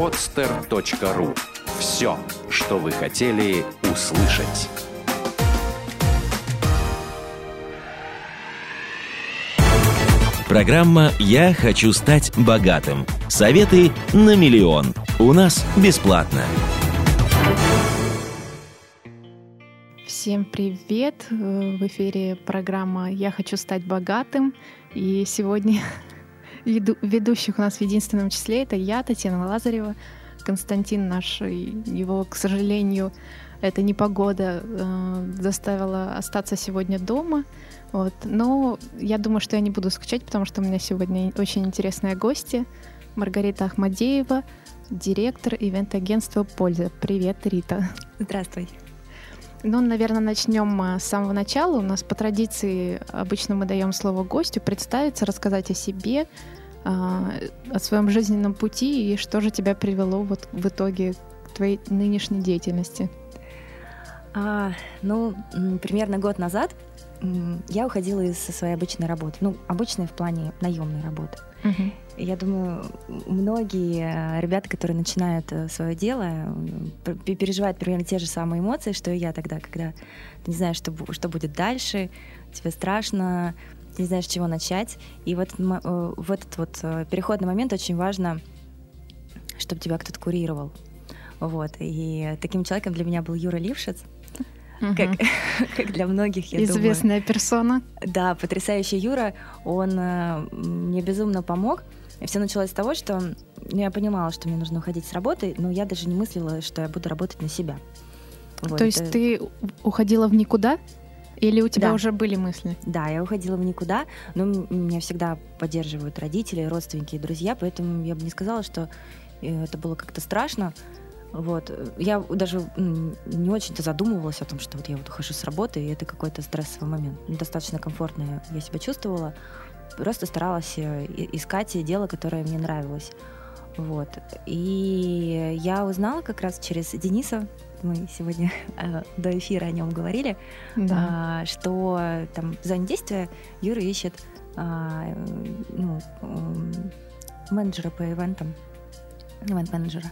podster.ru Все, что вы хотели услышать. Программа «Я хочу стать богатым». Советы на миллион. У нас бесплатно. Всем привет! В эфире программа «Я хочу стать богатым». И сегодня ведущих у нас в единственном числе это я, Татьяна Лазарева, Константин наш, его, к сожалению, эта непогода э, заставила остаться сегодня дома. Вот. Но я думаю, что я не буду скучать, потому что у меня сегодня очень интересные гости. Маргарита Ахмадеева, директор ивент-агентства «Польза». Привет, Рита. Здравствуй. Ну, наверное, начнем с самого начала. У нас по традиции обычно мы даем слово гостю представиться, рассказать о себе, а, о своем жизненном пути и что же тебя привело вот в итоге к твоей нынешней деятельности. А, ну, примерно год назад я уходила из своей обычной работы. Ну, обычной в плане наемной работы. Я думаю, многие ребята, которые начинают э, свое дело, переживают примерно те же самые эмоции, что и я тогда, когда ты не знаешь, что, что будет дальше, тебе страшно, ты не знаешь, с чего начать. И в этот, э, в этот вот э, переходный момент очень важно, чтобы тебя кто-то курировал. Вот. И таким человеком для меня был Юра Лившиц угу. как, как для многих, я Известная думаю. персона. Да, потрясающий Юра. Он э, мне безумно помог. И все началось с того, что ну, я понимала, что мне нужно уходить с работы, но я даже не мыслила, что я буду работать на себя. Вот. То есть ты уходила в никуда? Или у тебя да. уже были мысли? Да, я уходила в никуда, но меня всегда поддерживают родители, родственники и друзья, поэтому я бы не сказала, что э, это было как-то страшно. Вот. Я даже не очень-то задумывалась о том, что вот я вот ухожу с работы, и это какой-то стрессовый момент. Достаточно комфортно я себя чувствовала. Просто старалась э, искать дело, которое мне нравилось. Вот. И я узнала как раз через Дениса, мы сегодня э, до эфира о нем говорили, да. э, что там в зоне действия Юра ищет э, ну, э, менеджера по ивентам, ивент-менеджера.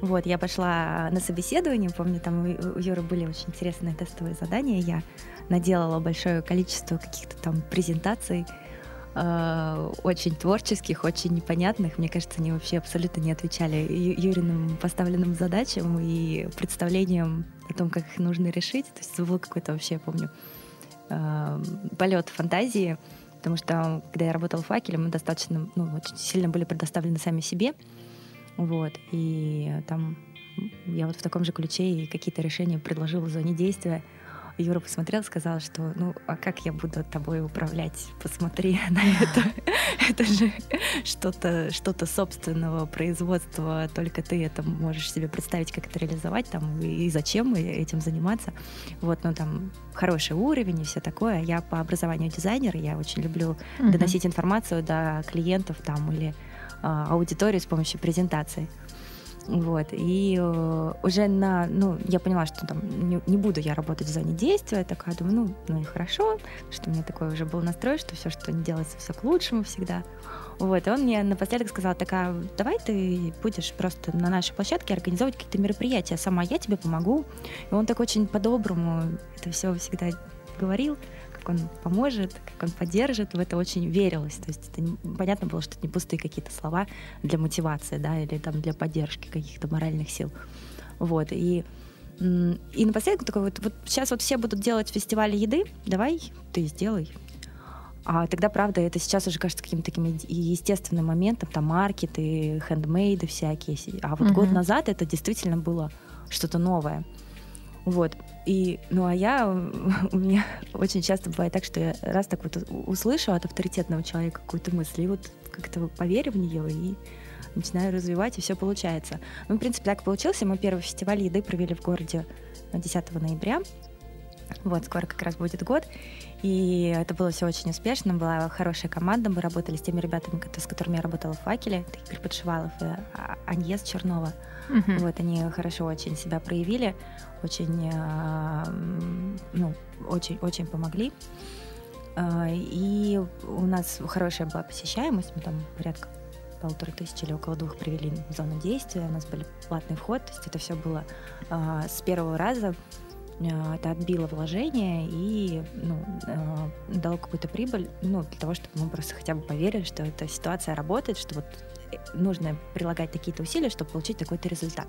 Вот, я пошла на собеседование, помню, там у Юры были очень интересные тестовые задания, я наделала большое количество каких-то там презентаций, э, очень творческих, очень непонятных. Мне кажется, они вообще абсолютно не отвечали Юриным поставленным задачам и представлениям о том, как их нужно решить. То есть был какой-то вообще, я помню, э, полет фантазии, потому что когда я работала в факеле, мы достаточно, ну, очень сильно были предоставлены сами себе. Вот. И там я вот в таком же ключе и какие-то решения предложила в зоне действия. Юра посмотрел, сказал, что ну а как я буду тобой управлять? Посмотри на это. Это же что-то что собственного производства, только ты это можешь себе представить, как это реализовать там и зачем этим заниматься. Вот, ну там хороший уровень и все такое. Я по образованию дизайнер, я очень люблю доносить информацию до клиентов там или аудиторию с помощью презентации. Вот. И э, уже на, ну, я поняла, что там не, не буду я работать в зоне действия. Такая думаю, ну, ну и хорошо, что у меня такой уже был настрой, что все, что не делается, все к лучшему всегда. Вот. И он мне напоследок сказал, такая, давай ты будешь просто на нашей площадке организовывать какие-то мероприятия сама, я тебе помогу. И он так очень по-доброму это все всегда говорил как он поможет, как он поддержит, в это очень верилось. То есть это понятно было, что это не пустые какие-то слова для мотивации, да, или там для поддержки каких-то моральных сил. Вот, и и напоследок такой вот, вот сейчас вот все будут делать фестивали еды, давай ты сделай. А тогда, правда, это сейчас уже кажется каким-то таким естественным моментом, там маркеты, хендмейды всякие. А вот uh-huh. год назад это действительно было что-то новое. Вот. И, ну, а я, у меня очень часто бывает так, что я раз так вот услышу от авторитетного человека какую-то мысль, и вот как-то поверю в нее и начинаю развивать, и все получается. Ну, в принципе, так получилось. Мы первый фестиваль еды провели в городе 10 ноября. Вот, скоро как раз будет год. И это было все очень успешно. Была хорошая команда. Мы работали с теми ребятами, с которыми я работала в «Факеле». Игорь Подшивалов и а, Аньес Чернова. Uh-huh. Вот, они хорошо очень себя проявили, очень, э, ну, очень, очень помогли. Э, и у нас хорошая была посещаемость, мы там порядка полутора тысяч или около двух привели в зону действия. У нас были платный вход, то есть это все было э, с первого раза. Это отбило вложение и ну, дало какую-то прибыль, ну, для того, чтобы мы просто хотя бы поверили, что эта ситуация работает, что вот нужно прилагать такие-то усилия, чтобы получить такой-то результат.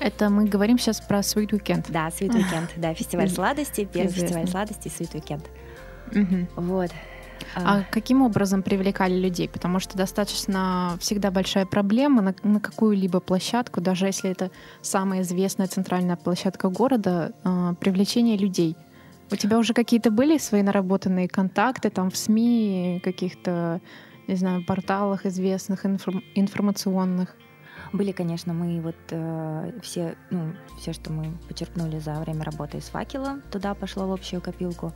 Это мы говорим сейчас про Sweet Weekend. Да, Sweet Weekend, да, фестиваль сладости, первый фестиваль сладости Sweet Weekend. Вот. А, а каким образом привлекали людей? Потому что достаточно всегда большая проблема на, на какую-либо площадку, даже если это самая известная центральная площадка города, э, привлечение людей. У тебя уже какие-то были свои наработанные контакты там в СМИ, каких-то, не знаю, порталах известных, информ- информационных? Были, конечно, мы вот э, все, ну, все, что мы почерпнули за время работы с факела, туда пошло в общую копилку.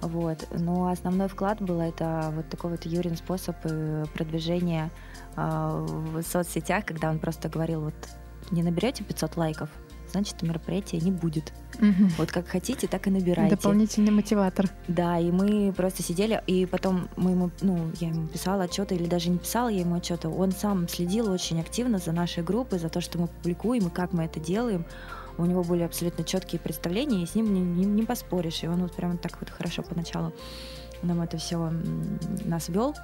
Вот. Но основной вклад был это вот такой вот Юрин способ э, продвижения э, в соцсетях, когда он просто говорил, вот не наберете 500 лайков, значит, мероприятия не будет. Угу. Вот как хотите, так и набирайте. Дополнительный мотиватор. Да, и мы просто сидели, и потом мы ему, ну, я ему писала отчеты, или даже не писала я ему отчеты. Он сам следил очень активно за нашей группой, за то, что мы публикуем и как мы это делаем у него были абсолютно четкие представления, и с ним не, не, не поспоришь. И он вот прямо так вот хорошо поначалу нам это все нас вел.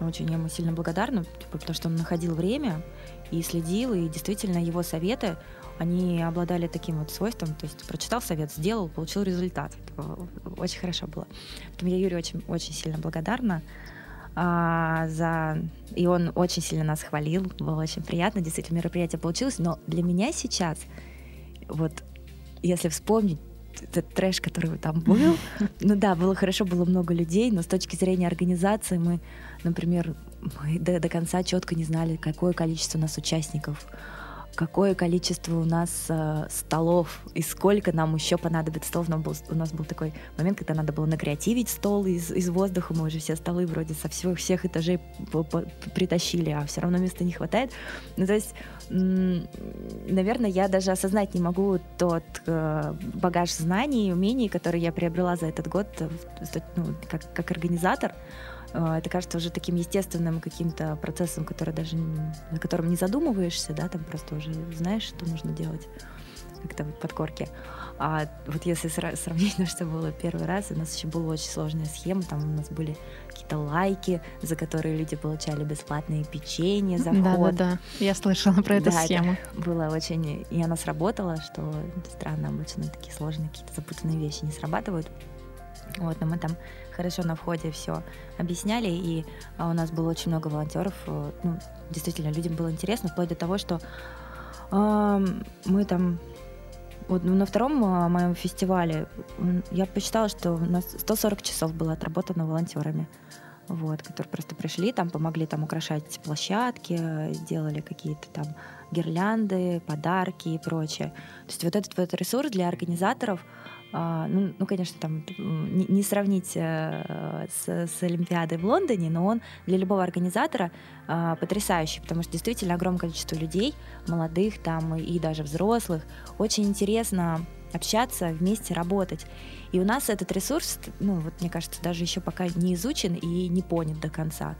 Очень ему сильно благодарна, типа, потому что он находил время и следил, и действительно его советы, они обладали таким вот свойством, то есть прочитал совет, сделал, получил результат. Это очень хорошо было. Поэтому я Юрию очень, очень сильно благодарна а, за... И он очень сильно нас хвалил, было очень приятно, действительно мероприятие получилось, но для меня сейчас вот если вспомнить этот трэш, который там был, ну да, было хорошо, было много людей, но с точки зрения организации мы, например, мы до, до конца четко не знали, какое количество у нас участников, какое количество у нас э, столов и сколько нам еще понадобится столов. У нас, был, у нас был такой момент, когда надо было накреативить стол из, из воздуха. Мы уже все столы вроде со всех, всех этажей притащили, а все равно места не хватает. Ну, то есть, наверное, я даже осознать не могу тот э, багаж знаний и умений, которые я приобрела за этот год э, ну, как, как организатор. Это кажется уже таким естественным каким-то процессом, который даже на котором не задумываешься, да, там просто уже знаешь, что нужно делать как-то вот подкорки. А вот если сравнить, на что было первый раз, у нас еще была очень сложная схема, там у нас были какие-то лайки, за которые люди получали бесплатные печенье за вход. Да-да-да, я слышала про эту да, схему. Это было очень... И она сработала, что странно, обычно такие сложные какие-то запутанные вещи не срабатывают. Вот, но мы там хорошо на входе все объясняли, и а, у нас было очень много волонтеров. Э, ну, действительно, людям было интересно, вплоть до того, что э, мы там вот на втором э, моем фестивале я посчитала, что у нас 140 часов было отработано волонтерами вот, которые просто пришли, там помогли там украшать площадки, делали какие-то там гирлянды, подарки и прочее. То есть вот этот вот ресурс для организаторов, а, ну, ну, конечно, там не, не сравнить э, с, с Олимпиадой в Лондоне, но он для любого организатора а, потрясающий, потому что действительно огромное количество людей, молодых там и даже взрослых, очень интересно общаться, вместе работать. И у нас этот ресурс, ну вот мне кажется, даже еще пока не изучен и не понят до конца.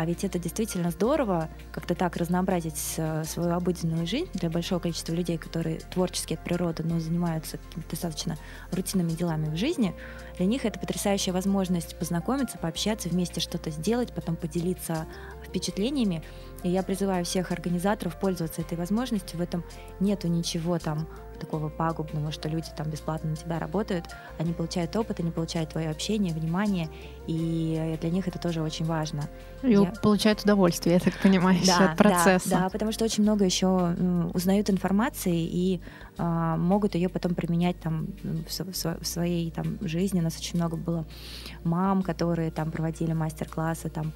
А ведь это действительно здорово, как-то так разнообразить э, свою обыденную жизнь для большого количества людей, которые творчески от природы, но занимаются достаточно рутинными делами в жизни. Для них это потрясающая возможность познакомиться, пообщаться, вместе что-то сделать, потом поделиться впечатлениями. И я призываю всех организаторов пользоваться этой возможностью. В этом нету ничего там такого пагубного, что люди там бесплатно на тебя работают, они получают опыт, они получают твое общение, внимание, и для них это тоже очень важно. И я... получают удовольствие, я так понимаю, да, от процесса. Да, да, потому что очень много еще узнают информации и э, могут ее потом применять там в, в своей там жизни. У нас очень много было мам, которые там проводили мастер-классы там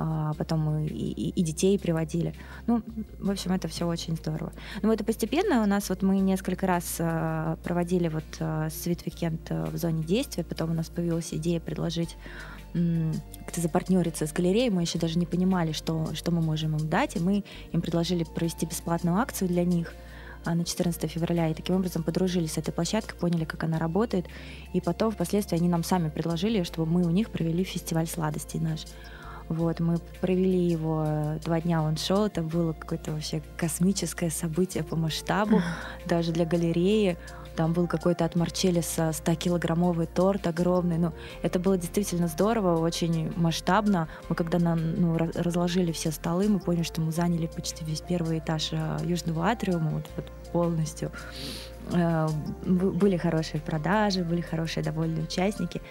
а потом и, и, и детей приводили. Ну, в общем, это все очень здорово. Но это постепенно у нас вот мы несколько раз а, проводили вот Sweet Weekend в зоне действия, потом у нас появилась идея предложить как-то запартнериться с галереей, мы еще даже не понимали, что, что мы можем им дать, и мы им предложили провести бесплатную акцию для них а, на 14 февраля, и таким образом подружились с этой площадкой, поняли, как она работает, и потом впоследствии они нам сами предложили, чтобы мы у них провели фестиваль сладостей наш. Вот, мы провели его два дня, он шел, это было какое-то вообще космическое событие по масштабу, даже для галереи. Там был какой-то от Марчелиса 100-килограммовый торт огромный. Ну, это было действительно здорово, очень масштабно. Мы когда нам, ну, разложили все столы, мы поняли, что мы заняли почти весь первый этаж э, Южного атриума вот, вот полностью. Э, были хорошие продажи, были хорошие довольные участники.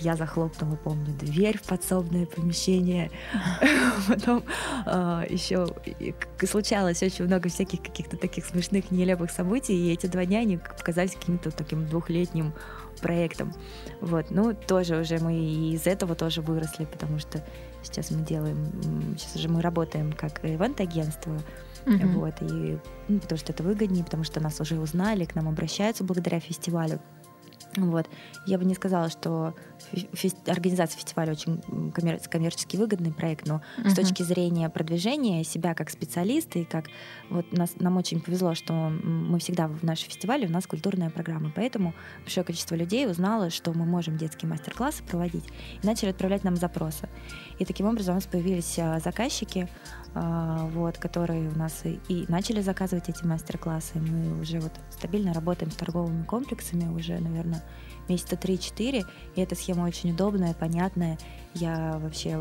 Я захлопнула, помню, дверь в подсобное помещение. Потом э, еще случалось очень много всяких каких-то таких смешных, нелепых событий, и эти два дня они показались каким-то таким двухлетним проектом. Вот, ну, тоже уже мы из этого тоже выросли, потому что сейчас мы делаем, сейчас уже мы работаем как ивент-агентство, uh-huh. вот, и ну, потому что это выгоднее, потому что нас уже узнали, к нам обращаются благодаря фестивалю. Вот. Я бы не сказала, что фест... организация фестиваля очень коммер... коммерчески выгодный проект, но uh-huh. с точки зрения продвижения себя как специалиста и как вот нас, нам очень повезло, что мы всегда в нашем фестивале у нас культурная программа, поэтому большое количество людей узнало, что мы можем детские мастер-классы проводить и начали отправлять нам запросы. И таким образом у нас появились а, заказчики, а, вот, которые у нас и, и начали заказывать эти мастер-классы. Мы уже вот стабильно работаем с торговыми комплексами уже, наверное, месяца 3-4, и эта схема очень удобная, понятная. Я вообще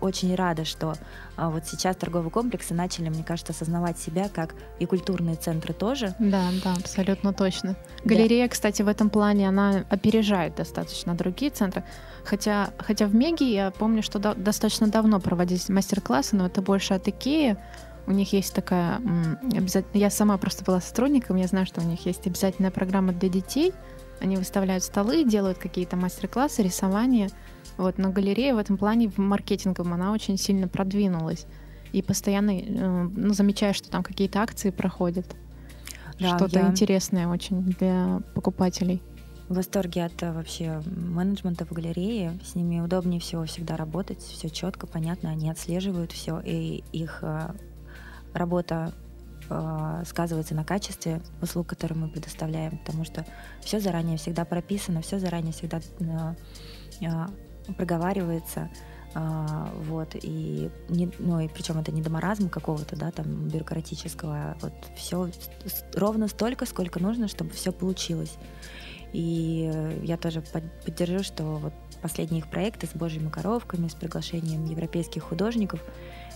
очень рада, что а, вот сейчас торговые комплексы начали, мне кажется, осознавать себя как и культурные центры тоже. Да, да, абсолютно точно. Галерея, да. кстати, в этом плане, она опережает достаточно другие центры. Хотя, хотя в Меге я помню, что до, достаточно давно проводились мастер-классы, но это больше от Икеи. У них есть такая... Я сама просто была сотрудником, я знаю, что у них есть обязательная программа для детей — они выставляют столы, делают какие-то мастер-классы, рисование. Вот, но галерея в этом плане в маркетинговом она очень сильно продвинулась. И постоянно э, ну, замечаю, что там какие-то акции проходят. Да, Что-то я... интересное очень для покупателей. В восторге от э, вообще менеджмента в галерее. С ними удобнее всего всегда работать, все четко, понятно, они отслеживают все, и их э, работа э, сказывается на качестве услуг, которые мы предоставляем, потому что все заранее всегда прописано, все заранее всегда э, э, проговаривается. Uh, вот, и, не, ну, и причем это не до маразма какого-то, да, там, бюрократического, а вот все ровно столько, сколько нужно, чтобы все получилось. И я тоже поддержу, что вот последние их проекты с божьими коровками, с приглашением европейских художников,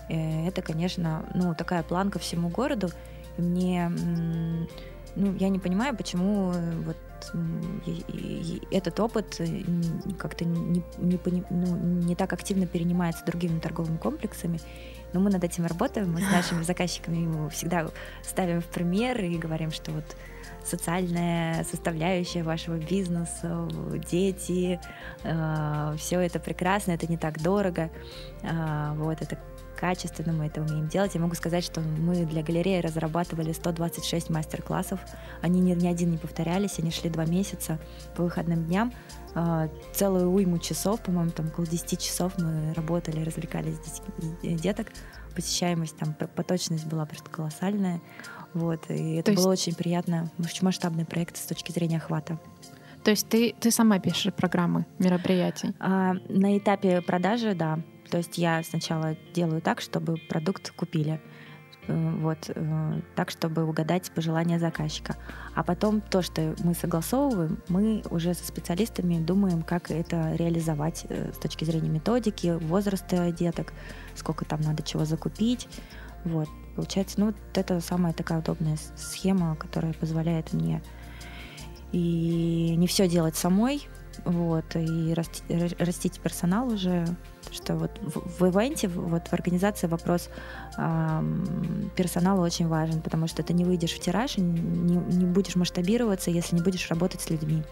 это, конечно, ну, такая планка всему городу. И мне, ну, я не понимаю, почему э, вот этот опыт э, как-то не, не, ну, не так активно перенимается другими торговыми комплексами. Но мы над этим работаем, мы с нашими заказчиками ему всегда ставим в пример и говорим, что вот социальная составляющая вашего бизнеса, дети, э, все это прекрасно, это не так дорого, э, вот это качественно, мы это умеем делать. Я могу сказать, что мы для галереи разрабатывали 126 мастер-классов. Они ни, ни один не повторялись, они шли два месяца по выходным дням. А, целую уйму часов, по-моему, там около 10 часов мы работали, развлекались деток. Посещаемость там, поточность была просто колоссальная. Вот, и это То было есть... очень приятно, очень масштабный проект с точки зрения охвата. То есть ты, ты сама пишешь программы мероприятий? А, на этапе продажи, да. То есть я сначала делаю так, чтобы продукт купили. Э, вот, э, так, чтобы угадать пожелания заказчика. А потом то, что мы согласовываем, мы уже со специалистами думаем, как это реализовать э, с точки зрения методики, возраста деток, сколько там надо чего закупить. Вот, получается, ну, вот это самая такая удобная схема, которая позволяет мне и не все делать самой, вот, и расти, растить персонал уже, что вот в, в ивенте, вот в организации вопрос э, персонала очень важен, потому что ты не выйдешь в тираж, не, не будешь масштабироваться, если не будешь работать с людьми.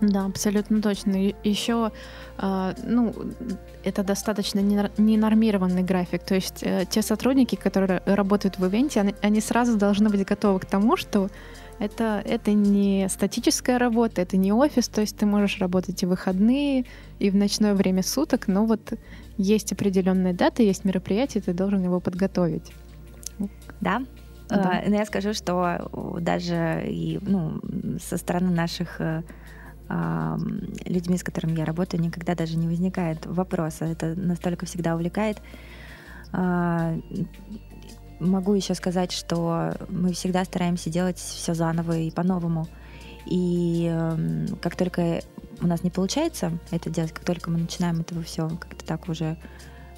Да, абсолютно точно. Еще, э, ну, это достаточно ненормированный график. То есть э, те сотрудники, которые работают в ивенте, они, они сразу должны быть готовы к тому, что это, это не статическая работа, это не офис, то есть ты можешь работать и в выходные, и в ночное время суток, но вот есть определенная дата, есть мероприятие, ты должен его подготовить. Да, да. Uh, я скажу, что даже и ну, со стороны наших э, людьми, с которыми я работаю, никогда даже не возникает вопроса. Это настолько всегда увлекает. А, могу еще сказать, что мы всегда стараемся делать все заново и по-новому. И как только у нас не получается это делать, как только мы начинаем этого все как-то так уже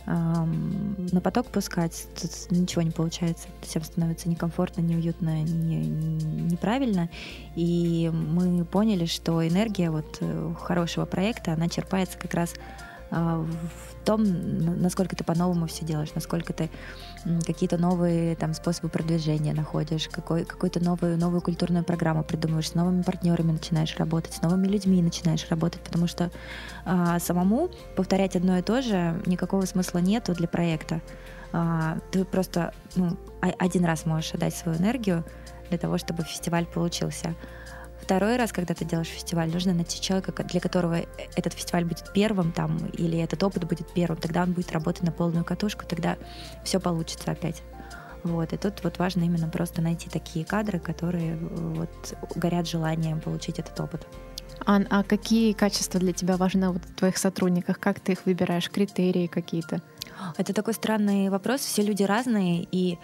на поток пускать, тут ничего не получается. Всем становится некомфортно, неуютно, не, неправильно. И мы поняли, что энергия вот э, хорошего проекта, она черпается как раз э, в том, насколько ты по-новому все делаешь, насколько ты какие-то новые там способы продвижения находишь, какой, какую-то новую, новую культурную программу придумываешь, с новыми партнерами начинаешь работать, с новыми людьми начинаешь работать, потому что а, самому повторять одно и то же никакого смысла нету для проекта. А, ты просто ну, один раз можешь отдать свою энергию для того, чтобы фестиваль получился. Второй раз, когда ты делаешь фестиваль, нужно найти человека, для которого этот фестиваль будет первым там, или этот опыт будет первым. Тогда он будет работать на полную катушку, тогда все получится опять. Вот, и тут вот важно именно просто найти такие кадры, которые э, вот горят желанием получить этот опыт. Ан, а какие качества для тебя важны вот в твоих сотрудниках? Как ты их выбираешь? Критерии какие-то? Это такой странный вопрос. Все люди разные, и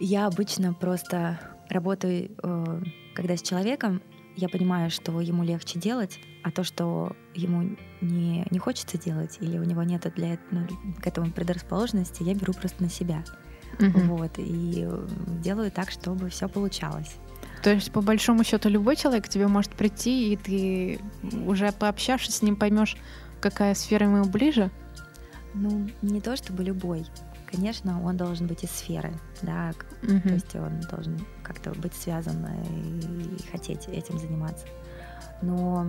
я обычно просто работаю э, когда с человеком я понимаю, что ему легче делать, а то, что ему не, не хочется делать, или у него нет для ну, к этому предрасположенности, я беру просто на себя. Угу. Вот, и делаю так, чтобы все получалось. То есть, по большому счету, любой человек к тебе может прийти, и ты уже пообщавшись с ним поймешь, какая сфера ему ближе? Ну, не то чтобы любой конечно, он должен быть из сферы, да, угу. то есть он должен как-то быть связан и хотеть этим заниматься. Но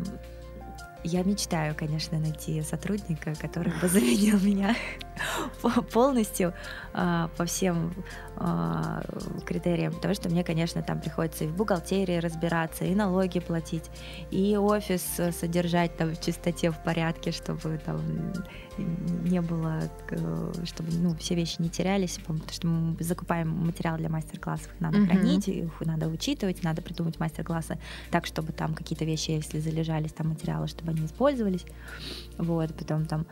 я мечтаю, конечно, найти сотрудника, который бы заменил меня полностью а, по всем а, критериям, потому что мне, конечно, там приходится и в бухгалтерии разбираться, и налоги платить, и офис содержать там в чистоте, в порядке, чтобы там не было, чтобы ну, все вещи не терялись, потому что мы закупаем материал для мастер-классов, их надо mm-hmm. хранить, их надо учитывать, надо придумать мастер-классы так, чтобы там какие-то вещи, если залежались там материалы, чтобы они использовались. Вот, потом там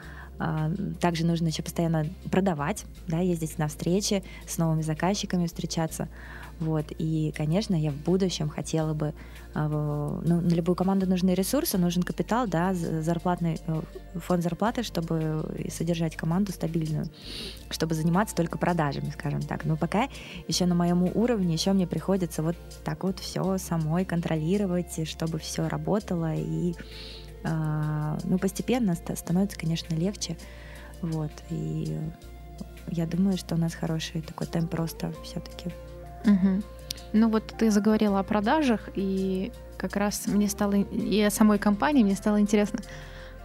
также нужно еще постоянно продавать, да, ездить на встречи, с новыми заказчиками встречаться. Вот. И, конечно, я в будущем хотела бы... А, ну, на любую команду нужны ресурсы, нужен капитал, да, зарплатный э, фонд зарплаты, чтобы содержать команду стабильную, чтобы заниматься только продажами, скажем так. Но пока еще на моем уровне еще мне приходится вот так вот все самой контролировать, чтобы все работало и ну, постепенно становится, конечно, легче. Вот. И я думаю, что у нас хороший такой темп роста все-таки. Угу. Ну вот ты заговорила о продажах, и как раз мне стало, и о самой компании мне стало интересно,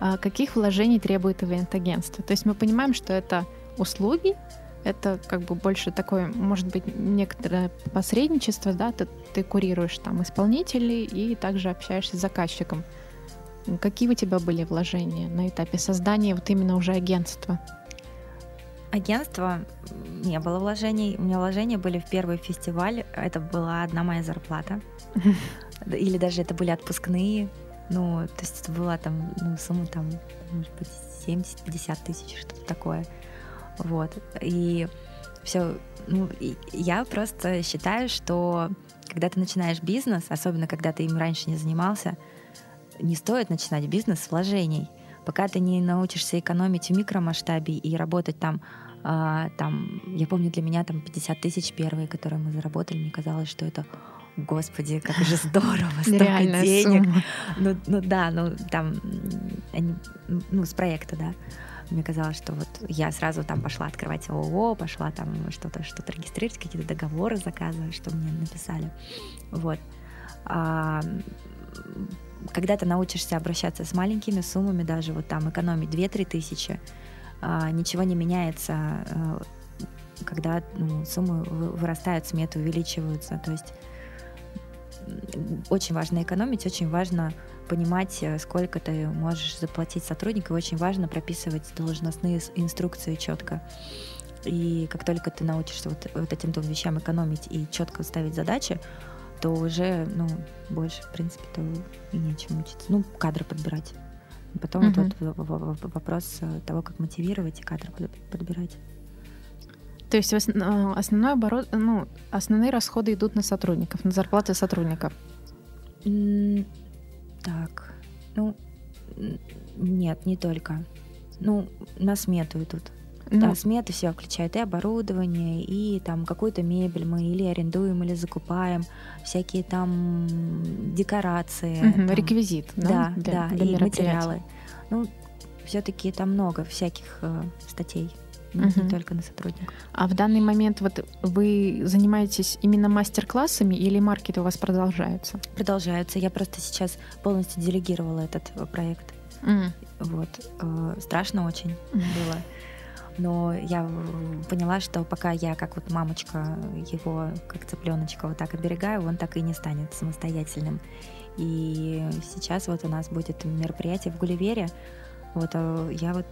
а каких вложений требует ивент-агентство. То есть мы понимаем, что это услуги, это как бы больше такое, может быть, некоторое посредничество, да, ты, ты курируешь там исполнителей и также общаешься с заказчиком. Какие у тебя были вложения на этапе создания вот именно уже агентства? Агентство не было вложений. У меня вложения были в первый фестиваль. Это была одна моя зарплата. Или даже это были отпускные. Ну, то есть это была там, ну, сумма там, может быть, 70-50 тысяч, что-то такое. Вот. И все, ну, я просто считаю, что когда ты начинаешь бизнес, особенно когда ты им раньше не занимался, не стоит начинать бизнес с вложений. Пока ты не научишься экономить в микромасштабе и работать там, а, там, я помню, для меня там 50 тысяч первые, которые мы заработали, мне казалось, что это Господи, как же здорово, столько денег. Сумма. Ну, ну да, ну там, они, ну с проекта, да. Мне казалось, что вот я сразу там пошла открывать ООО, пошла там что-то что-то регистрировать, какие-то договоры заказывать, что мне написали. Вот. А, когда ты научишься обращаться с маленькими суммами, даже вот там экономить 2-3 тысячи, а, ничего не меняется, а, когда ну, суммы вырастают, сметы увеличиваются. То есть очень важно экономить, очень важно понимать, э, сколько ты можешь заплатить сотруднику, очень важно прописывать должностные инструкции четко. И как только ты научишься вот, вот этим двум вещам экономить и четко ставить задачи, то уже, ну, больше, в принципе, то и нечем учиться. Ну, кадры подбирать. Потом Мгм. вот вот вопрос э, того, как мотивировать и кадры под- подбирать. То есть э, основной оборот, ну, основные расходы идут на сотрудников, на зарплаты сотрудников. Так, ну, нет, не только. Ну, на смету идут. Да, смета все включает и оборудование, и там какую-то мебель мы или арендуем, или закупаем, всякие там декорации. мгм, там. реквизит, да, Да, для- да, для и материалы. Ну, все-таки там много всяких э, статей, не- Мгм. не только на сотрудников. А в данный момент вот вы занимаетесь именно мастер-классами или маркет у вас продолжается? Продолжаются. Я просто сейчас полностью делегировала этот э, проект. М, Вот. Э, Страшно очень было. Но я поняла, что пока я, как вот мамочка, его, как цыпленочка, вот так оберегаю, он так и не станет самостоятельным. И сейчас вот у нас будет мероприятие в Гулливере. Вот а я вот,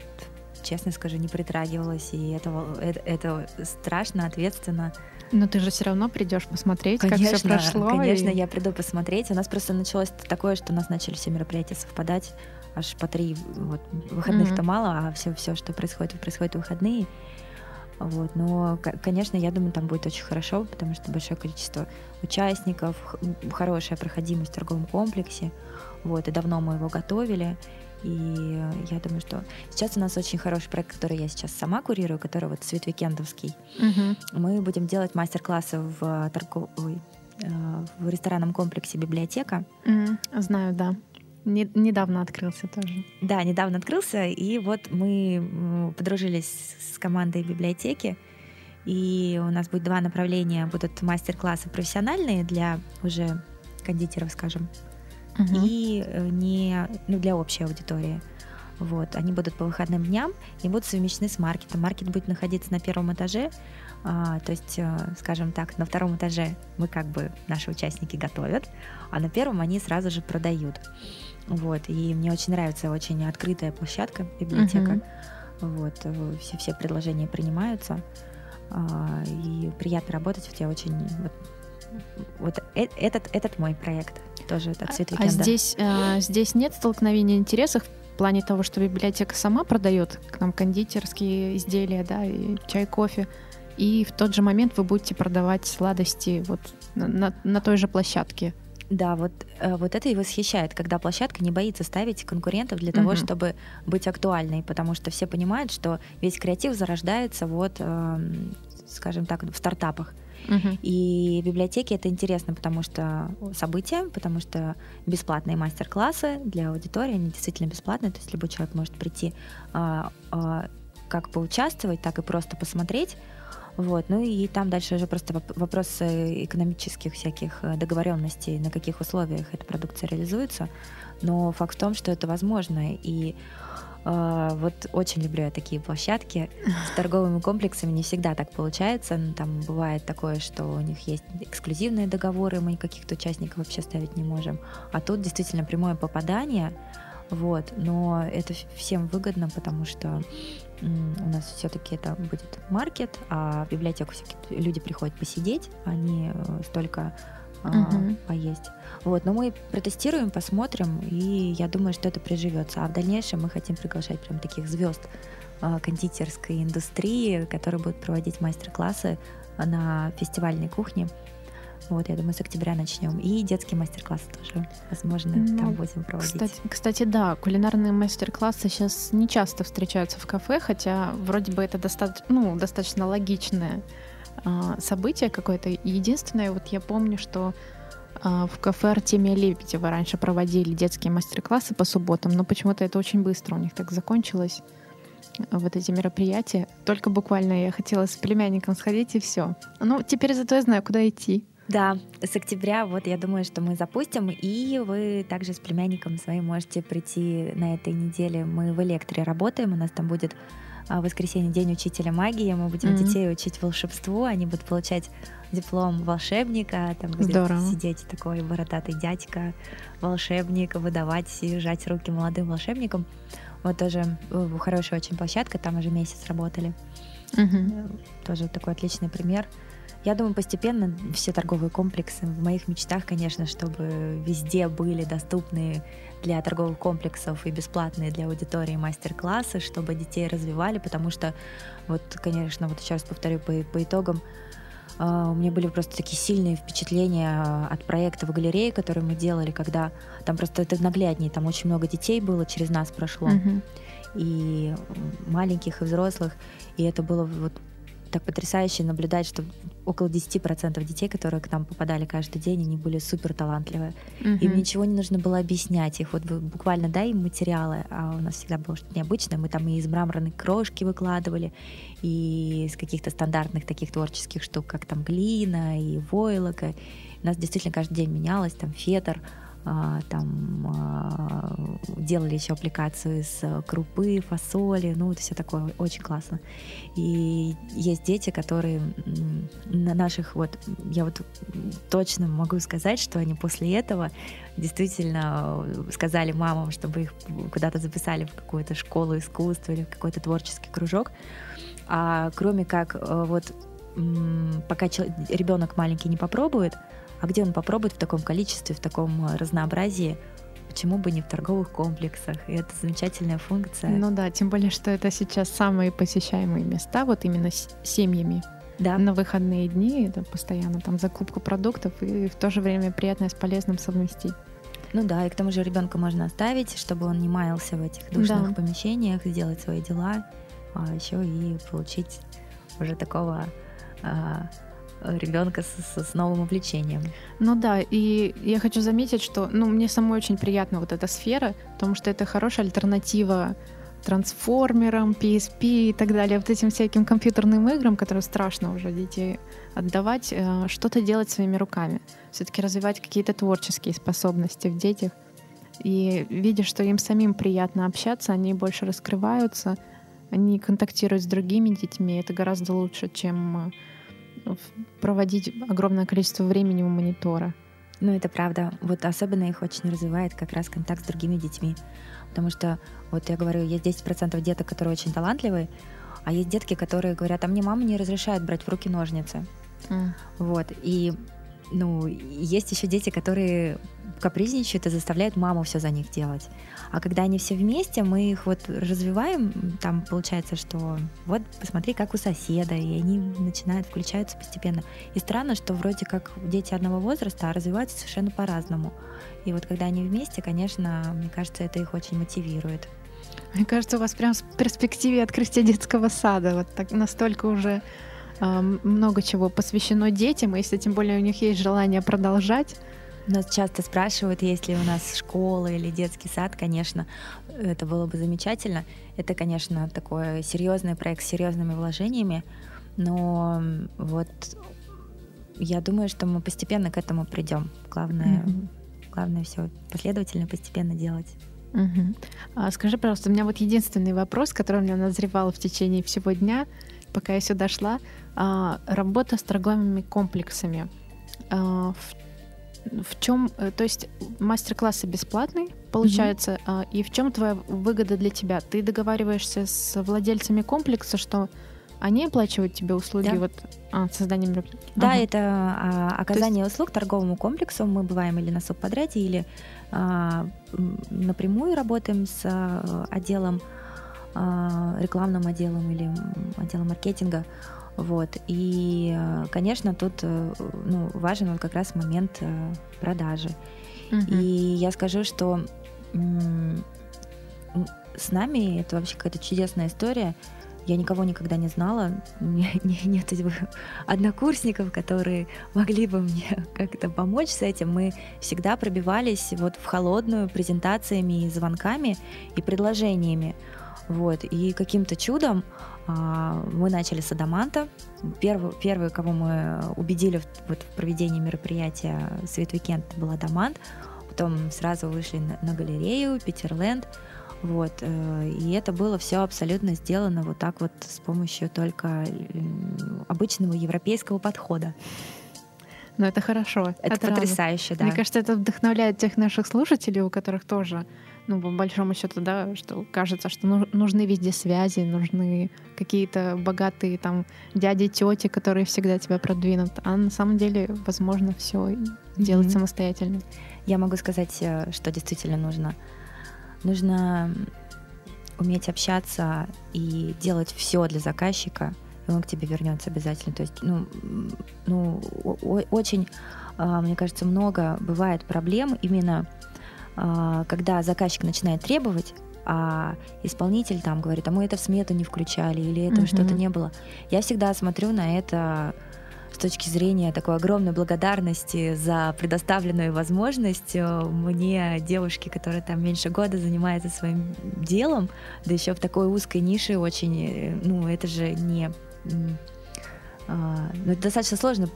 честно скажу, не притрагивалась, и это, это, это страшно, ответственно. Но ты же все равно придешь посмотреть, как все прошло. Конечно, и- я приду посмотреть. У нас просто началось такое, что у нас начали все мероприятия совпадать аж по три. Вот, выходных-то Мгм. мало, а все, все, что происходит, происходит в выходные. Вот, но, конечно, я думаю, там будет очень хорошо, потому что большое количество участников, хорошая проходимость в торговом комплексе. Вот, и давно мы его готовили. И я думаю, что сейчас у нас очень хороший проект, который я сейчас сама курирую, который вот Светвикендовский. Мгм. Мы будем делать мастер-классы в, э, торгов- ой, э, в ресторанном комплексе библиотека. М, Знаю, да. Не- недавно открылся тоже. Да, недавно открылся, и вот мы подружились с командой библиотеки, и у нас будет два направления. Будут мастер-классы профессиональные для уже кондитеров, скажем, Мгм. и э, не ну, для общей аудитории. Вот, они будут по выходным дням и будут совмещены с маркетом. Маркет будет находиться на первом этаже, а, то есть, э, скажем так, на втором этаже мы как бы наши участники готовят, а на первом они сразу же продают. Вот, и мне очень нравится очень открытая площадка, библиотека. Мгм. Вот, э, все, все предложения принимаются, а, и приятно работать. Вот я очень вот, вот э- этот этот мой проект тоже от А- Светликенда. А здесь, э, здесь нет столкновения интересов плане того, что библиотека сама продает к нам кондитерские изделия, да, и чай, кофе, и в тот же момент вы будете продавать сладости вот на, на- на той же площадке. Да, вот, э, вот это и восхищает, когда площадка не боится ставить конкурентов для того, Мгм. чтобы быть актуальной, потому что все понимают, что весь креатив зарождается вот, эм, скажем так, в стартапах. Мгм. И библиотеки это интересно, потому что события, потому что бесплатные мастер-классы для аудитории, они действительно бесплатные, то есть любой человек может прийти а, а, как поучаствовать, так и просто посмотреть. Вот. Ну и там дальше уже просто воп- вопрос э, экономических всяких э, договоренностей, на каких условиях эта продукция реализуется. Но факт в том, что это возможно. И вот очень люблю я такие площадки. С торговыми комплексами не всегда так получается. Ну, Там бывает такое, что у них есть эксклюзивные договоры, мы каких-то участников вообще ставить не можем. А тут действительно прямое попадание. Вот, но это всем выгодно, потому что у нас все-таки это будет маркет, а в библиотеку люди приходят посидеть, а не э, столько а, Мгм. поесть. Вот, но мы протестируем, посмотрим, и я думаю, что это приживется. А в дальнейшем мы хотим приглашать прям таких звезд а, кондитерской индустрии, которые будут проводить мастер-классы на фестивальной кухне. Вот, я думаю, с октября начнем. И детские мастер-классы тоже, возможно, Ну, там будем проводить. Кстати, кстати, да, кулинарные мастер-классы сейчас не часто встречаются в кафе, хотя вроде бы это достаточно, ну, достаточно логичное а, событие какое-то. Единственное, вот я помню, что а, в кафе Артемия Лебедева раньше проводили детские мастер-классы по субботам, но почему-то это очень быстро у них так закончилось. а, Вот эти мероприятия. Только буквально я хотела с племянником сходить и все. Ну, теперь зато я знаю, куда идти. Да, с октября вот я думаю, что мы запустим, и вы также с племянником своим можете прийти на этой неделе. Мы в Электре работаем, у нас там будет а, в воскресенье день учителя магии, мы будем Мгм. детей учить волшебству, они будут получать диплом волшебника, там будет Здорово. сидеть такой бородатый дядька, волшебник, выдавать и жать руки молодым волшебникам. Вот тоже хорошая очень площадка, там уже месяц работали. Э, Тоже такой отличный пример. Я думаю, постепенно все торговые комплексы в моих мечтах, конечно, чтобы везде были доступны для торговых комплексов и бесплатные для аудитории мастер-классы, чтобы детей развивали, потому что вот, конечно, вот еще раз повторю по, по итогам, Uh, у меня были просто такие сильные впечатления от проекта в галерее, который мы делали, когда там просто это нагляднее, там очень много детей было, через нас прошло, uh-huh. и маленьких, и взрослых, и это было вот так потрясающе наблюдать, что около 10% детей, которые к нам попадали каждый день, они были супер талантливые. Mm-hmm. Им ничего не нужно было объяснять. Их вот буквально дай им материалы, а у нас всегда было что-то необычное. Мы там и из мраморной крошки выкладывали, и из каких-то стандартных таких творческих штук, как там глина и войлока. У нас действительно каждый день менялось, там фетр, там а, делали еще аппликацию из крупы, фасоли, ну это все такое очень классно. И есть дети, которые на наших вот, я вот точно могу сказать, что они после этого действительно сказали мамам, чтобы их куда-то записали в какую-то школу искусства или в какой-то творческий кружок. А кроме как э, вот пока ребенок маленький не попробует, а где он попробует в таком количестве, в таком э, разнообразии? Почему бы не в торговых комплексах? И это замечательная функция. Ну да, тем более, что это сейчас самые посещаемые места, вот именно с семьями. Да. На выходные дни это постоянно там закупка продуктов и в то же время приятное с полезным совместить. Ну да, и к тому же ребенка можно оставить, чтобы он не маялся в этих душных да. помещениях, сделать свои дела, а еще и получить уже такого а, ребенка с, с новым увлечением. Ну да, и я хочу заметить, что ну, мне самой очень приятна вот эта сфера, потому что это хорошая альтернатива трансформерам, PSP и так далее, вот этим всяким компьютерным играм, которые страшно уже детей отдавать, э, что-то делать своими руками, все-таки развивать какие-то творческие способности в детях. И видя, что им самим приятно общаться, они больше раскрываются, они контактируют с другими детьми, это гораздо лучше, чем проводить огромное количество времени у монитора. Ну, это правда. Вот особенно их очень развивает как раз контакт с другими детьми. Потому что, вот я говорю, есть 10% деток, которые очень талантливые, а есть детки, которые говорят, а мне мама не разрешает брать в руки ножницы. Mm. Вот. И ну, есть еще дети, которые капризничают и заставляют маму все за них делать. А когда они все вместе, мы их вот развиваем, там получается, что вот посмотри, как у соседа, и они начинают включаться постепенно. И странно, что вроде как дети одного возраста, а развиваются совершенно по-разному. И вот когда они вместе, конечно, мне кажется, это их очень мотивирует. Мне кажется, у вас прям в перспективе открытия детского сада вот так настолько уже много чего посвящено детям, и если тем более у них есть желание продолжать, нас часто спрашивают, есть ли у нас школа или детский сад, конечно, это было бы замечательно. Это, конечно, такой серьезный проект с серьезными вложениями, но вот я думаю, что мы постепенно к этому придем. Главное, mm-hmm. главное все последовательно, постепенно делать. Угу. А скажи, пожалуйста, у меня вот единственный вопрос, который у меня назревал в течение всего дня, пока я сюда шла. А, работа с торговыми комплексами. А, в в чем, э, то есть мастер-классы бесплатные, получается, mm-hmm. и в чем твоя выгода для тебя? Ты договариваешься с владельцами комплекса, что они оплачивают тебе услуги да. вот а, мероприятий? Да, ага. это а, оказание есть... услуг торговому комплексу. Мы бываем или на субподряде, или а, напрямую работаем с а, отделом, а, рекламным отделом или отделом маркетинга. Вот. И, конечно, тут э, ну, важен вот как раз момент э, продажи. Угу. И я скажу, что с нами это вообще какая-то чудесная история. Я никого никогда не знала. У меня нет однокурсников, которые могли бы мне как-то помочь с этим. Мы всегда пробивались вот в холодную презентациями звонками и предложениями. Вот. И каким-то чудом а, мы начали с Адаманта. Первый, первый, кого мы убедили в, вот, в проведении мероприятия Свет Weekend, был Адамант. Потом сразу вышли на, на галерею Питерленд. Вот. Э, и это было все абсолютно сделано вот так вот с помощью только обычного европейского подхода. Но ну, это хорошо. Это, это потрясающе, радует. да. Мне кажется, это вдохновляет тех наших слушателей, у которых тоже ну, по большому счету, да, что кажется, что нужны везде связи, нужны какие-то богатые там дяди, тети, которые всегда тебя продвинут. А на самом деле, возможно, все делать mm-hmm. самостоятельно. Я могу сказать, э, что действительно нужно. Нужно уметь общаться и делать все для заказчика, и он к тебе вернется обязательно. То есть, ну, ну очень, а, мне кажется, много бывает проблем именно когда заказчик начинает требовать, а исполнитель там говорит, а мы это в смету не включали или это uh-huh. что-то не было. Я всегда смотрю на это с точки зрения такой огромной благодарности за предоставленную возможность э, мне, девушки, которая там меньше года занимается своим делом, да еще в такой узкой нише очень, э, ну, это же не а, ну, это достаточно сложно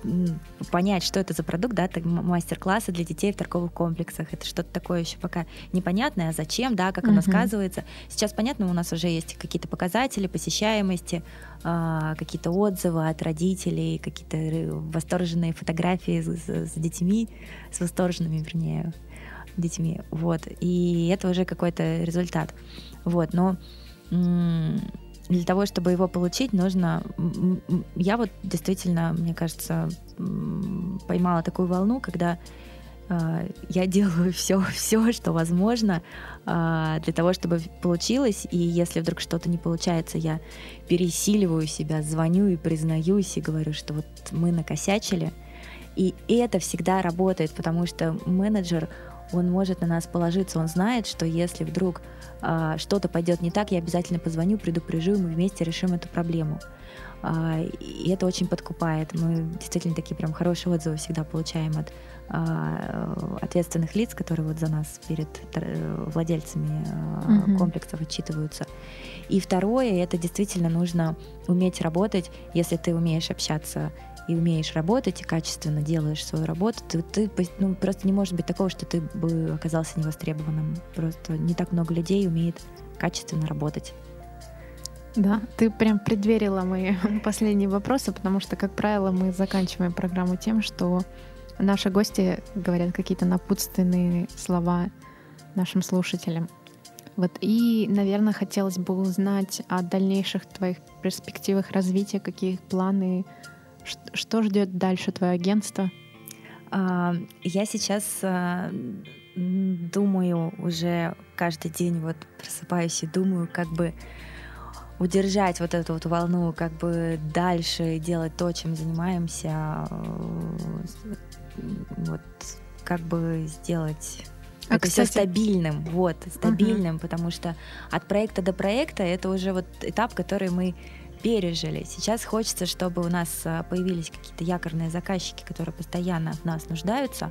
понять, что это за продукт, да, мастер-классы для детей в торговых комплексах. Это что-то такое еще пока непонятное, а зачем, да, как оно uh-huh. сказывается. Сейчас понятно, у нас уже есть какие-то показатели посещаемости, а, какие-то отзывы от родителей, какие-то восторженные фотографии с, с детьми, с восторженными, вернее, детьми. Вот. И это уже какой-то результат. Вот. Но для того, чтобы его получить, нужно... Я вот действительно, мне кажется, поймала такую волну, когда э, я делаю все, все, что возможно э, для того, чтобы получилось. И если вдруг что-то не получается, я пересиливаю себя, звоню и признаюсь и говорю, что вот мы накосячили. И это всегда работает, потому что менеджер, он может на нас положиться, он знает, что если вдруг а, что-то пойдет не так, я обязательно позвоню, предупрежу, и мы вместе решим эту проблему. А, и это очень подкупает. Мы действительно такие прям хорошие отзывы всегда получаем от а, ответственных лиц, которые вот за нас перед владельцами угу. комплексов отчитываются. И второе, это действительно нужно уметь работать, если ты умеешь общаться и умеешь работать, и качественно делаешь свою работу, ты, ты ну, просто не может быть такого, что ты бы оказался невостребованным. Просто не так много людей умеет качественно работать. Да, ты прям предверила мои последние вопросы, потому что, как правило, мы заканчиваем программу тем, что наши гости говорят какие-то напутственные слова нашим слушателям. Вот и, наверное, хотелось бы узнать о дальнейших твоих перспективах развития, какие планы что ждет дальше твое агентство? А, я сейчас а, думаю уже каждый день, вот просыпаюсь и думаю, как бы удержать вот эту вот волну, как бы дальше делать то, чем занимаемся, вот как бы сделать а, это кстати... все стабильным, вот, стабильным, uh-huh. потому что от проекта до проекта это уже вот этап, который мы пережили. Сейчас хочется, чтобы у нас а, появились какие-то якорные заказчики, которые постоянно в нас нуждаются.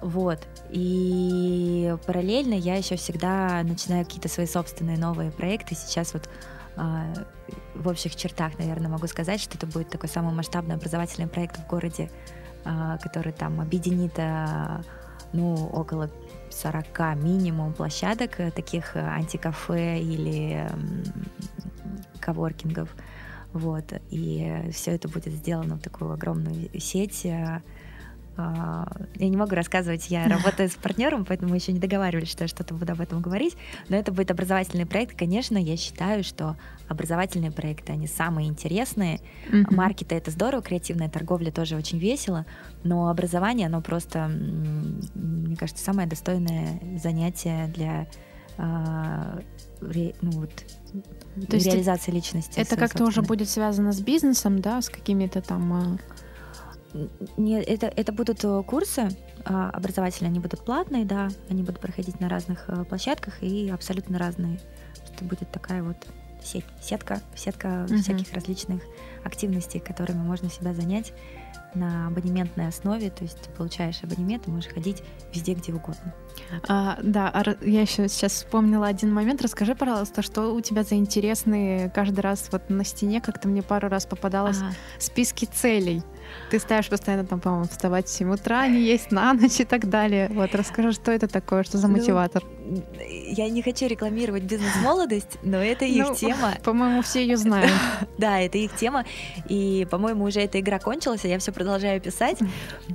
Вот. И параллельно я еще всегда начинаю какие-то свои собственные новые проекты. Сейчас вот э, в общих чертах, наверное, могу сказать, что это будет такой самый масштабный образовательный проект в городе, э, который там объединит э, ну, около 40 минимум площадок, э, таких э, антикафе или коворкингов. Вот. И все это будет сделано в такую огромную сеть. А, я не могу рассказывать, я работаю с партнером, поэтому мы еще не договаривались, что я что-то буду об этом говорить. Но это будет образовательный проект. Конечно, я считаю, что образовательные проекты, они самые интересные. Mm-hmm. Маркеты — это здорово, креативная торговля тоже очень весело, но образование, оно просто, мне кажется, самое достойное занятие для а, ну, вот, То реализации личности. Это как-то уже будет связано с бизнесом, да, с какими-то там... А, Нет, это, это будут э, курсы а, образовательные, они будут платные, да, они будут проходить на разных э, площадках и абсолютно разные. Это будет такая вот сеть, сетка, сетка uh-huh. всяких различных активностей, которыми можно себя занять на абонементной основе, то есть ты получаешь абонемент и можешь ходить везде, где угодно. А, да, а я еще сейчас вспомнила один момент. Расскажи, пожалуйста, что у тебя за интересные каждый раз вот на стене как-то мне пару раз попадалось ага. списки целей. Ты ставишь постоянно там, по-моему, вставать в 7 утра, не есть на ночь и так далее. Вот расскажи, что это такое, что за ну, мотиватор? Ну, я не хочу рекламировать бизнес-молодость, но это их ну, тема. По-моему, все ее знают. да, это их тема. И, по-моему, уже эта игра кончилась, а я все продолжаю писать.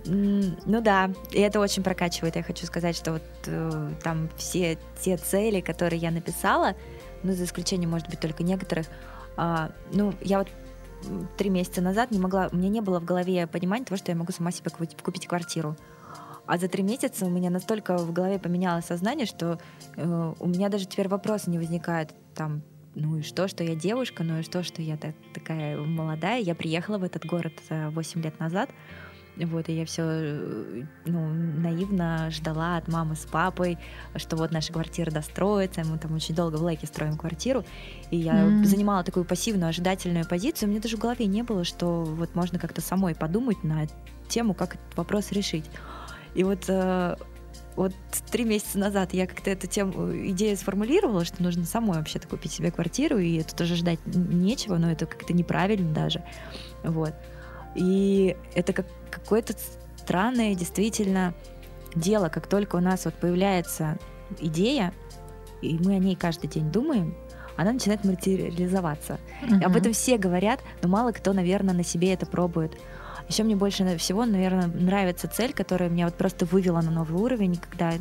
Ну да, и это очень прокачивает. Я хочу сказать, что вот э, там все те цели, которые я написала, ну, за исключением, может быть, только некоторых, а, ну, я вот три месяца назад не могла, у меня не было в голове понимания того, что я могу сама себе купить квартиру. А за три месяца у меня настолько в голове поменялось сознание, что э, у меня даже теперь вопросы не возникают там, ну и что, что я девушка, ну и что, что я так, такая молодая. Я приехала в этот город 8 лет назад, вот, и я все э, ну, наивно ждала от мамы с папой, что вот наша квартира достроится. Мы там очень долго в Лейке строим квартиру. И я mm. занимала такую пассивную, ожидательную позицию. Меня даже в голове не было, что вот можно как-то самой подумать на тему, как этот вопрос решить. И вот э, вот три месяца назад я как-то эту тему, идею сформулировала, что нужно самой вообще-то купить себе квартиру, и тут уже ждать нечего, но это как-то неправильно даже. Вот. И это как какое-то странное действительно дело, как только у нас вот появляется идея, и мы о ней каждый день думаем, она начинает материализоваться. Uh-huh. Об этом все говорят, но мало кто, наверное, на себе это пробует. Еще мне больше всего, наверное, нравится цель, которая меня вот просто вывела на новый уровень, когда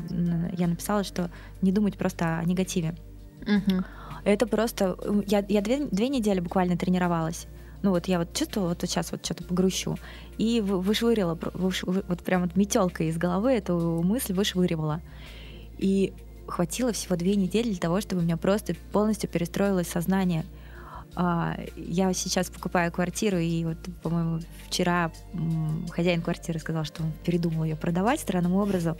я написала, что не думать просто о негативе. Uh-huh. Это просто... Я, я две, две недели буквально тренировалась ну вот я вот чувствовала, вот сейчас вот что-то погрущу, и вышвырила, выш, вот прям вот метелкой из головы эту мысль вышвыривала. И хватило всего две недели для того, чтобы у меня просто полностью перестроилось сознание. А, я сейчас покупаю квартиру, и вот, по-моему, вчера хозяин квартиры сказал, что он передумал ее продавать странным образом.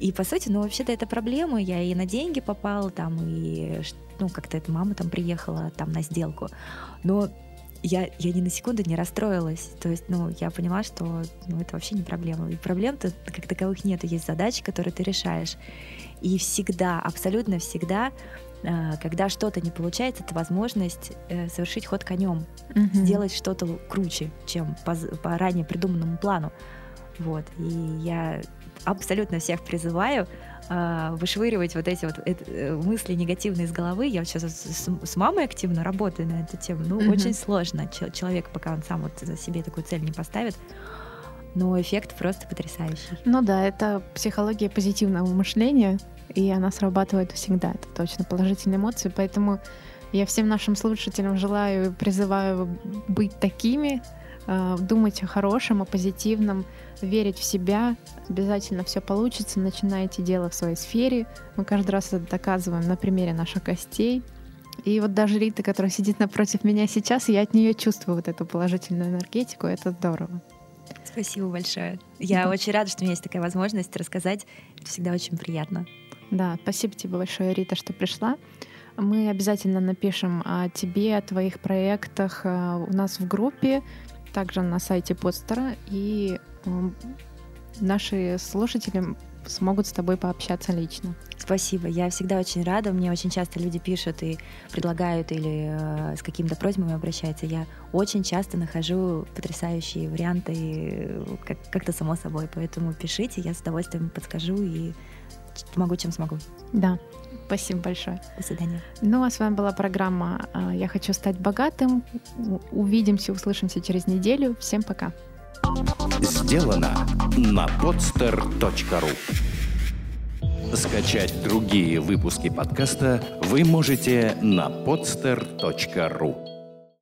И, по сути, ну, вообще-то это проблема. Я и на деньги попала там, и, ну, как-то эта мама там приехала там на сделку. Но я, я ни на секунду не расстроилась. То есть, ну, я поняла, что ну, это вообще не проблема. И проблем-то как таковых нет. Есть задачи, которые ты решаешь. И всегда, абсолютно всегда, э, когда что-то не получается, это возможность э, совершить ход конем, mm-hmm. сделать что-то круче, чем по, по ранее придуманному плану. Вот. И я абсолютно всех призываю э, вышвыривать вот эти вот э, мысли негативные из головы. Я вот сейчас с, с мамой активно работаю на эту тему. Ну, mm-hmm. очень сложно. Человек, пока он сам вот за себе такую цель не поставит, но эффект просто потрясающий. Ну да, это психология позитивного мышления, и она срабатывает всегда. Это точно положительные эмоции, поэтому я всем нашим слушателям желаю и призываю быть такими, думать о хорошем, о позитивном, верить в себя, обязательно все получится, начинайте дело в своей сфере. Мы каждый раз это доказываем на примере наших гостей. И вот даже Рита, которая сидит напротив меня сейчас, я от нее чувствую вот эту положительную энергетику, это здорово. Спасибо большое. Я да. очень рада, что у меня есть такая возможность рассказать. Это всегда очень приятно. Да, спасибо тебе большое, Рита, что пришла. Мы обязательно напишем о тебе, о твоих проектах э, у нас в группе, также на сайте постера. И наши слушатели смогут с тобой пообщаться лично. Спасибо, я всегда очень рада. Мне очень часто люди пишут и предлагают или э, с какими-то просьбами обращаются. Я очень часто нахожу потрясающие варианты э, как- как-то само собой. Поэтому пишите, я с удовольствием подскажу и помогу, чем смогу. Да, спасибо большое. До свидания. Ну, а с вами была программа э, «Я хочу стать богатым». Увидимся, услышимся через неделю. Всем пока. Сделано на podster.ru Скачать другие выпуски подкаста вы можете на podster.ru